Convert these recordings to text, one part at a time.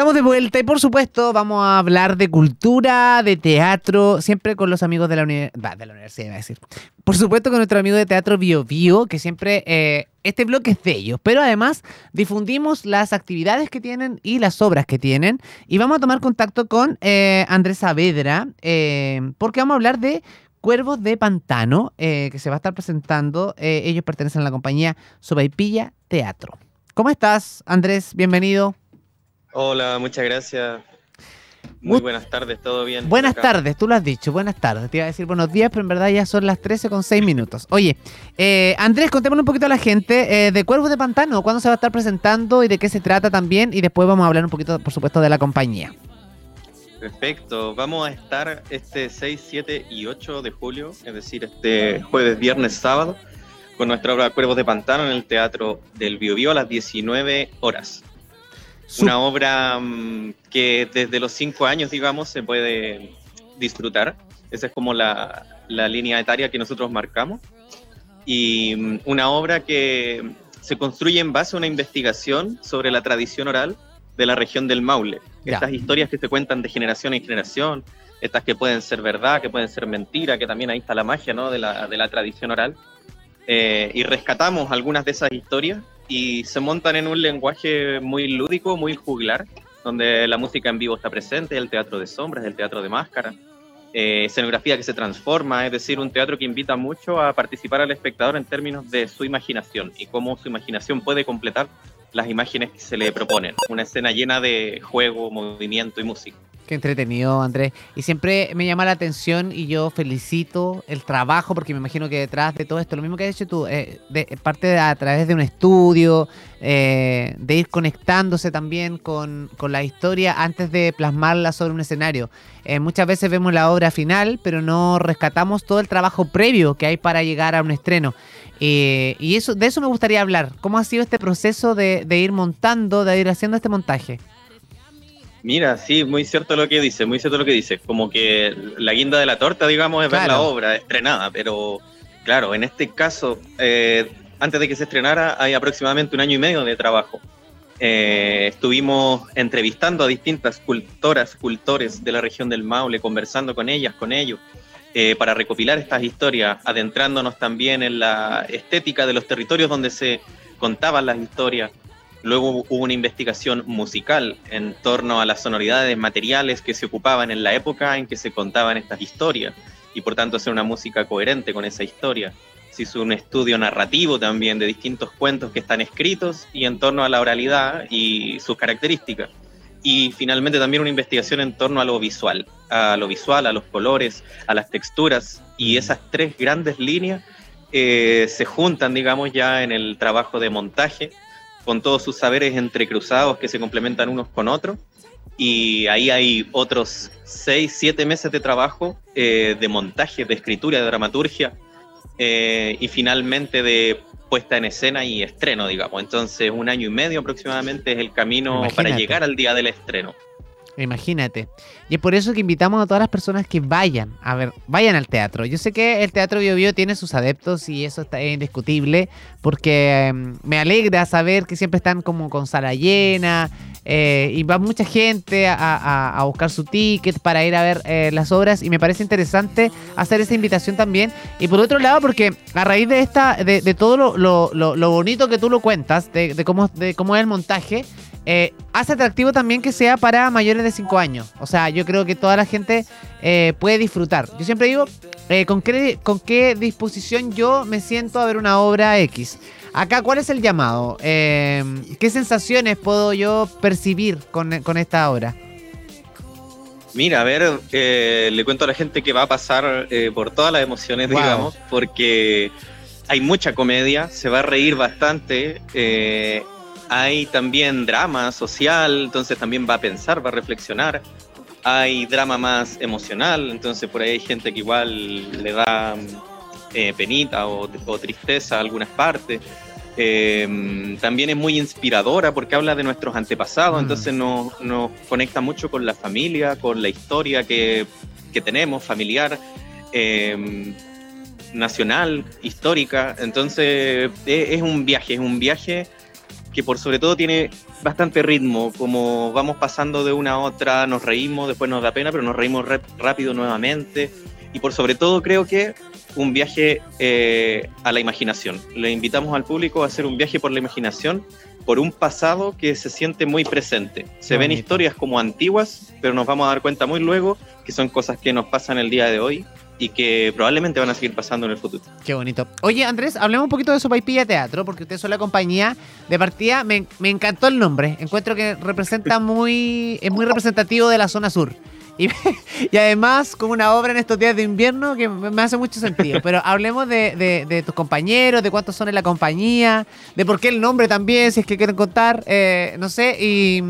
Estamos de vuelta y por supuesto vamos a hablar de cultura, de teatro, siempre con los amigos de la, universidad, de la universidad, iba a decir. Por supuesto con nuestro amigo de teatro Bio Bio, que siempre eh, este bloque es de ellos, pero además difundimos las actividades que tienen y las obras que tienen. Y vamos a tomar contacto con eh, Andrés Saavedra, eh, porque vamos a hablar de Cuervos de Pantano, que se va a estar presentando. ellos pertenecen a la compañía Sobaipilla Teatro. ¿Cómo estás, Andrés? Bienvenido. Hola, muchas gracias. Muy buenas tardes, ¿todo bien? Buenas tardes, tú lo has dicho, buenas tardes. Te iba a decir buenos días, pero en verdad ya son las 13 con 6 minutos. Oye, eh, Andrés, contémonos un poquito a la gente eh, de Cuervos de Pantano, cuándo se va a estar presentando y de qué se trata también, y después vamos a hablar un poquito, por supuesto, de la compañía. Perfecto, vamos a estar este 6, 7 y 8 de julio, es decir, este jueves, viernes, sábado, con nuestra obra Cuervos de Pantano en el Teatro del Biobío a las 19 horas. Una obra mm, que desde los cinco años, digamos, se puede disfrutar. Esa es como la, la línea etaria que nosotros marcamos. Y mm, una obra que se construye en base a una investigación sobre la tradición oral de la región del Maule. Estas historias que se cuentan de generación en generación, estas que pueden ser verdad, que pueden ser mentira, que también ahí está la magia ¿no? de, la, de la tradición oral. Eh, y rescatamos algunas de esas historias y se montan en un lenguaje muy lúdico, muy juglar, donde la música en vivo está presente, el teatro de sombras, el teatro de máscara, eh, escenografía que se transforma, es decir, un teatro que invita mucho a participar al espectador en términos de su imaginación y cómo su imaginación puede completar las imágenes que se le proponen. Una escena llena de juego, movimiento y música. Qué entretenido, Andrés. Y siempre me llama la atención y yo felicito el trabajo, porque me imagino que detrás de todo esto, lo mismo que has hecho tú, eh, de, parte de, a través de un estudio, eh, de ir conectándose también con, la historia antes de plasmarla sobre un escenario. Eh, muchas veces vemos la obra final, pero no rescatamos todo el trabajo previo que hay para llegar a un estreno. y eso, de eso me gustaría hablar. ¿Cómo ha sido este proceso de, de ir montando, de ir haciendo este montaje? Mira, sí, muy cierto lo que dice, muy cierto lo que dice. Como que la guinda de la torta, digamos, es ver la obra estrenada, pero claro, en este caso, eh, antes de que se estrenara, hay aproximadamente un año y medio de trabajo. Eh, estuvimos entrevistando a distintas cultoras, cultores de la región del Maule, conversando con ellas, con ellos, eh, para recopilar estas historias, adentrándonos también en la estética de los territorios donde se contaban las historias, Luego hubo una investigación musical en torno a las sonoridades materiales que se ocupaban en la época en que se contaban estas historias y por tanto hacer una música coherente con esa historia. Se hizo un estudio narrativo también de distintos cuentos que están escritos y en torno a la oralidad y sus características. Y finalmente también una investigación en torno a lo visual, a lo visual, a los colores, a las texturas y esas tres grandes líneas eh, se juntan, digamos, ya en el trabajo de montaje con todos sus saberes entrecruzados que se complementan unos con otros. Y ahí hay otros seis, siete meses de trabajo eh, de montaje, de escritura, de dramaturgia eh, y finalmente de puesta en escena y estreno, digamos. Entonces, un año y medio aproximadamente es el camino para llegar al día del estreno. Imagínate. Y es por eso que invitamos a todas las personas que vayan, a ver, vayan al teatro. Yo sé que el Teatro Bio, Bio tiene sus adeptos y eso está indiscutible, porque em, me alegra saber que siempre están como con sala llena eh, y va mucha gente a, buscar su ticket para ir a ver eh, las obras y me parece interesante hacer esa invitación también. Y por otro lado, porque a raíz de esta, de, todo lo, bonito que tú lo cuentas, de, cómo, de cómo es el montaje, eh, hace atractivo también que sea para mayores de 5 años. O sea, yo creo que toda la gente eh, puede disfrutar. Yo siempre digo, eh, ¿con, qué, ¿con qué disposición yo me siento a ver una obra X? Acá, ¿cuál es el llamado? ¿Qué sensaciones puedo yo percibir con, esta obra? Mira, a ver, le cuento a la gente que va a pasar por todas las emociones, digamos, porque hay mucha comedia, se va a reír bastante. Hay también drama social, entonces también va a pensar, va a reflexionar. Hay drama más emocional, entonces por ahí hay gente que igual le da eh, penita o, tristeza a algunas partes. Em, también es muy inspiradora porque habla de nuestros antepasados, mm. entonces nos, conecta mucho con la familia, con la historia que, tenemos, familiar, em, nacional, histórica. Entonces es un viaje, es un viaje que por sobre todo tiene bastante ritmo, como vamos pasando de una a otra, nos reímos, después nos da pena, pero nos reímos rápido nuevamente. Y por sobre todo creo que un viaje eh, a la imaginación. Le invitamos al público a hacer un viaje por la imaginación, por un pasado que se siente muy presente. Se ven historias como antiguas, pero nos vamos a dar cuenta muy luego que son cosas que nos pasan el día de hoy y que probablemente van a seguir pasando en el futuro. Qué bonito. Oye, Andrés, hablemos un poquito de Sopaipilla Teatro, porque ustedes son la compañía de partida. Me, me, encantó el nombre. Encuentro que representa muy, es muy representativo de la zona sur. Y, y, además, como una obra en estos días de invierno que me hace mucho sentido. Pero hablemos de, de, tus compañeros, de cuántos son en la compañía, de por qué el nombre también, si es que quieren contar, eh, no sé, y,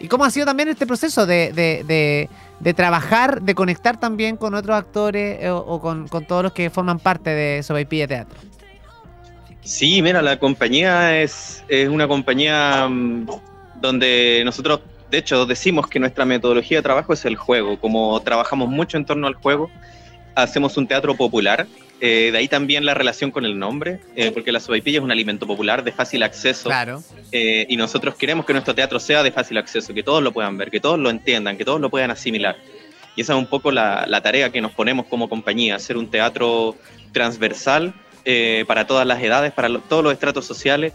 y, cómo ha sido también este proceso de, de trabajar, de conectar también con otros actores eh, o, con, todos los que forman parte de Sobaipilla Teatro. Sí, mira, la compañía es, es una compañía mm, donde nosotros, de hecho, decimos que nuestra metodología de trabajo es el juego. Como trabajamos mucho en torno al juego, hacemos un teatro popular eh, de ahí también la relación con el nombre, eh, porque la sopaipilla es un alimento popular de fácil acceso. Claro. Eh, y nosotros queremos que nuestro teatro sea de fácil acceso, que todos lo puedan ver, que todos lo entiendan, que todos lo puedan asimilar. Y esa es un poco la, tarea que nos ponemos como compañía, hacer un teatro transversal para todas las edades, para todos los estratos sociales,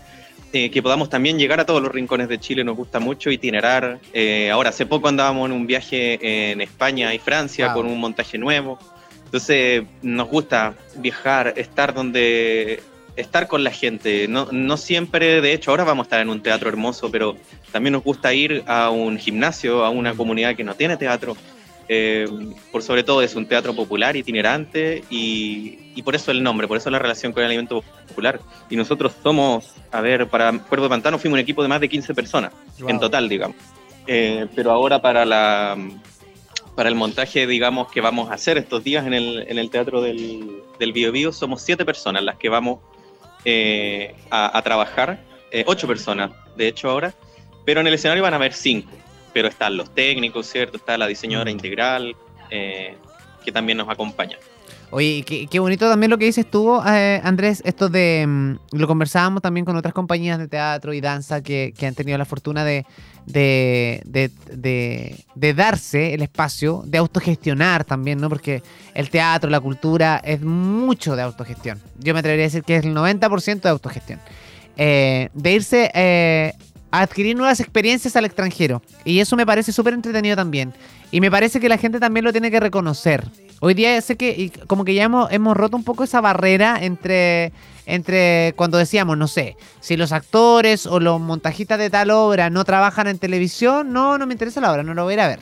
que podamos también llegar a todos los rincones de Chile, nos gusta mucho itinerar. ahora, hace poco andábamos en un viaje en España y Francia con un montaje nuevo. Entonces nos gusta viajar, estar donde estar con la gente. No, no siempre, de hecho, ahora vamos a estar en un teatro hermoso, pero también nos gusta ir a un gimnasio, a una comunidad que no tiene teatro. Eh, por sobre todo es un teatro popular, itinerante, y, y, por eso el nombre, por eso la relación con el alimento popular. Y nosotros somos, a ver, para Cuervo de Pantano fuimos un equipo de más de 15 personas, en total, digamos. Eh, pero ahora para la para el montaje, digamos, que vamos a hacer estos días en el, en el Teatro del, del Bio, Bio somos siete personas las que vamos eh, a, trabajar, eh, ocho personas, de hecho, ahora, pero en el escenario van a haber cinco, pero están los técnicos, ¿cierto? Está la diseñadora mm. integral, eh, que también nos acompaña. Oye, qué, bonito también lo que dices tú, Andrés, esto de, mm, lo conversábamos también con otras compañías de teatro y danza que, han tenido la fortuna de, darse el espacio, de autogestionar también, ¿no? Porque el teatro, la cultura es mucho de autogestión. Yo me atrevería a decir que es el 90% de autogestión. Eh, de irse eh, a adquirir nuevas experiencias al extranjero. Y eso me parece súper entretenido también. Y me parece que la gente también lo tiene que reconocer. Hoy día sé que como que ya hemos, hemos roto un poco esa barrera entre entre cuando decíamos, no sé, si los actores o los montajistas de tal obra no trabajan en televisión, no, no me interesa la obra, no lo voy a ir a ver.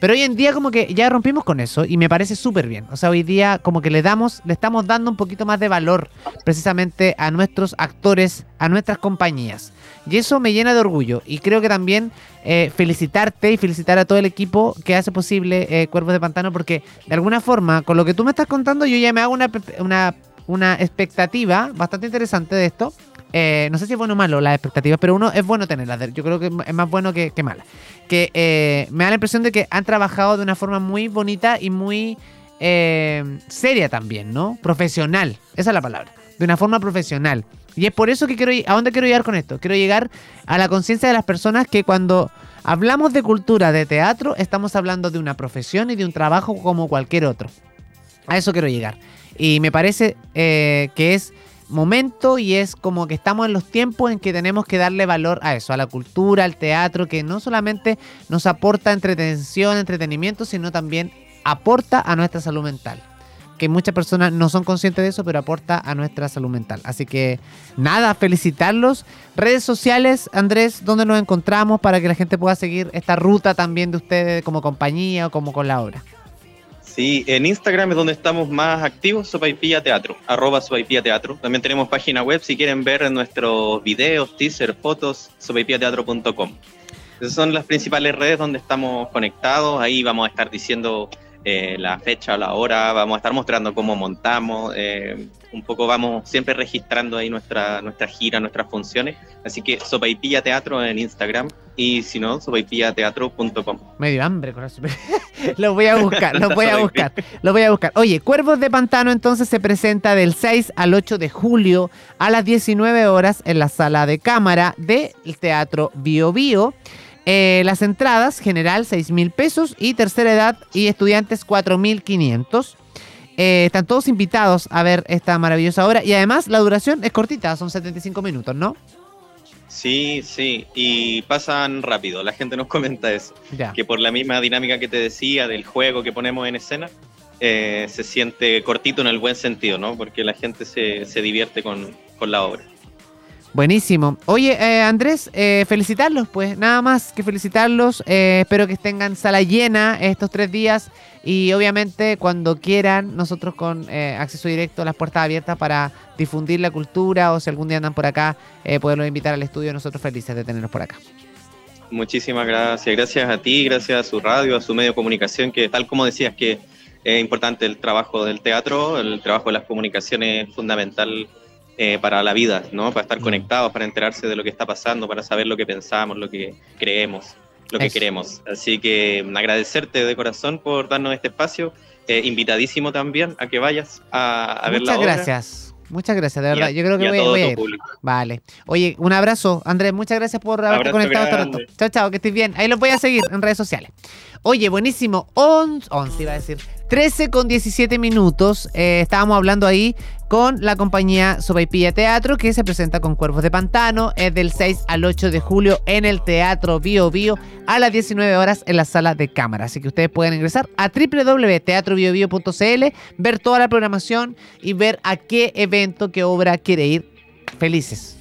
Pero hoy en día como que ya rompimos con eso y me parece súper bien. O sea, hoy día como que le damos, le estamos dando un poquito más de valor precisamente a nuestros actores, a nuestras compañías. Y eso me llena de orgullo. Y creo que también eh, felicitarte y felicitar a todo el equipo que hace posible eh, Cuervos de Pantano porque de alguna forma, con lo que tú me estás contando, yo ya me hago una, una una expectativa bastante interesante de esto. Eh, no sé si es bueno o malo las expectativas, pero uno es bueno tenerlas. Yo creo que es más bueno que, mala. Que eh, me da la impresión de que han trabajado de una forma muy bonita y muy eh, seria también, ¿no? Profesional. Esa es la palabra. De una forma profesional. Y es por eso que quiero ir. ¿A dónde quiero llegar con esto? Quiero llegar a la conciencia de las personas que cuando hablamos de cultura, de teatro, estamos hablando de una profesión y de un trabajo como cualquier otro. A eso quiero llegar. Y me parece que es momento y es como que estamos en los tiempos en que tenemos que darle valor a eso, a la cultura, al teatro, que no solamente nos aporta entretención, entretenimiento, sino también aporta a nuestra salud mental. Que muchas personas no son conscientes de eso, pero aporta a nuestra salud mental. Así que nada, felicitarlos. Redes sociales, Andrés, ¿dónde nos encontramos para que la gente pueda seguir esta ruta también de ustedes como compañía o como con la obra? Sí, en Instagram es donde estamos más activos, Sopaipilla Teatro, arroba Sopaipilla Teatro. También tenemos página web si quieren ver nuestros videos, teaser, fotos, sopaipillateatro.com. Esas son las principales redes donde estamos conectados. Ahí vamos a estar diciendo eh, la fecha o la hora, vamos a estar mostrando cómo montamos, eh, un poco vamos siempre registrando ahí nuestra, nuestra gira, nuestras funciones. Así que Sopaipilla Teatro en Instagram y si no, sopaipillateatro.com. Medio hambre eso. Lo voy a buscar, lo voy a buscar, lo voy a buscar. Oye, Cuervos de Pantano entonces se presenta del 6 al 8 de julio a las 19 horas en la sala de cámara del Teatro Bio Bio. Eh, las entradas, general 6 mil pesos y tercera edad y estudiantes 4 mil 500. Eh, están todos invitados a ver esta maravillosa obra y además la duración es cortita, son 75 minutos, ¿no? Sí, sí, y pasan rápido. La gente nos comenta eso. Que por la misma dinámica que te decía del juego que ponemos en escena, eh, se siente cortito en el buen sentido, ¿no? Porque la gente se, se divierte con, con la obra. Buenísimo. Oye, eh, Andrés, eh, felicitarlos, pues nada más que felicitarlos. Eh, espero que tengan sala llena estos tres días y obviamente cuando quieran, nosotros con acceso directo, las puertas abiertas para difundir la cultura o si algún día andan por acá, poderlos invitar al estudio. Nosotros felices de tenerlos por acá. Muchísimas gracias. Gracias a ti, gracias a su radio, a su medio de comunicación, que tal como decías que es importante el trabajo del teatro, el trabajo de las comunicaciones es fundamental eh, para la vida, ¿no? Para estar mm. conectados, para enterarse de lo que está pasando, para saber lo que pensamos, lo que creemos, lo que queremos. Así que mm, agradecerte de corazón por darnos este espacio. Eh, invitadísimo también a que vayas a, ver la obra. Muchas gracias. Muchas gracias, de verdad. Yo creo que voy, a ir. Vale. Oye, un abrazo, Andrés. Muchas gracias por haberte conectado este rato. Chao, chao, que estés bien. Ahí los voy a seguir en redes sociales. Oye, buenísimo. 11, 11 iba a decir. 13 con 17 minutos. Eh, estábamos hablando ahí con la compañía Sobaipilla Teatro que se presenta con Cuervos de Pantano. Es del 6 al 8 de julio en el Teatro Bio Bio a las 19 horas en la sala de cámara. Así que ustedes pueden ingresar a www.teatrobiobio.cl, ver toda la programación y ver a qué evento, qué obra quiere ir. Felices.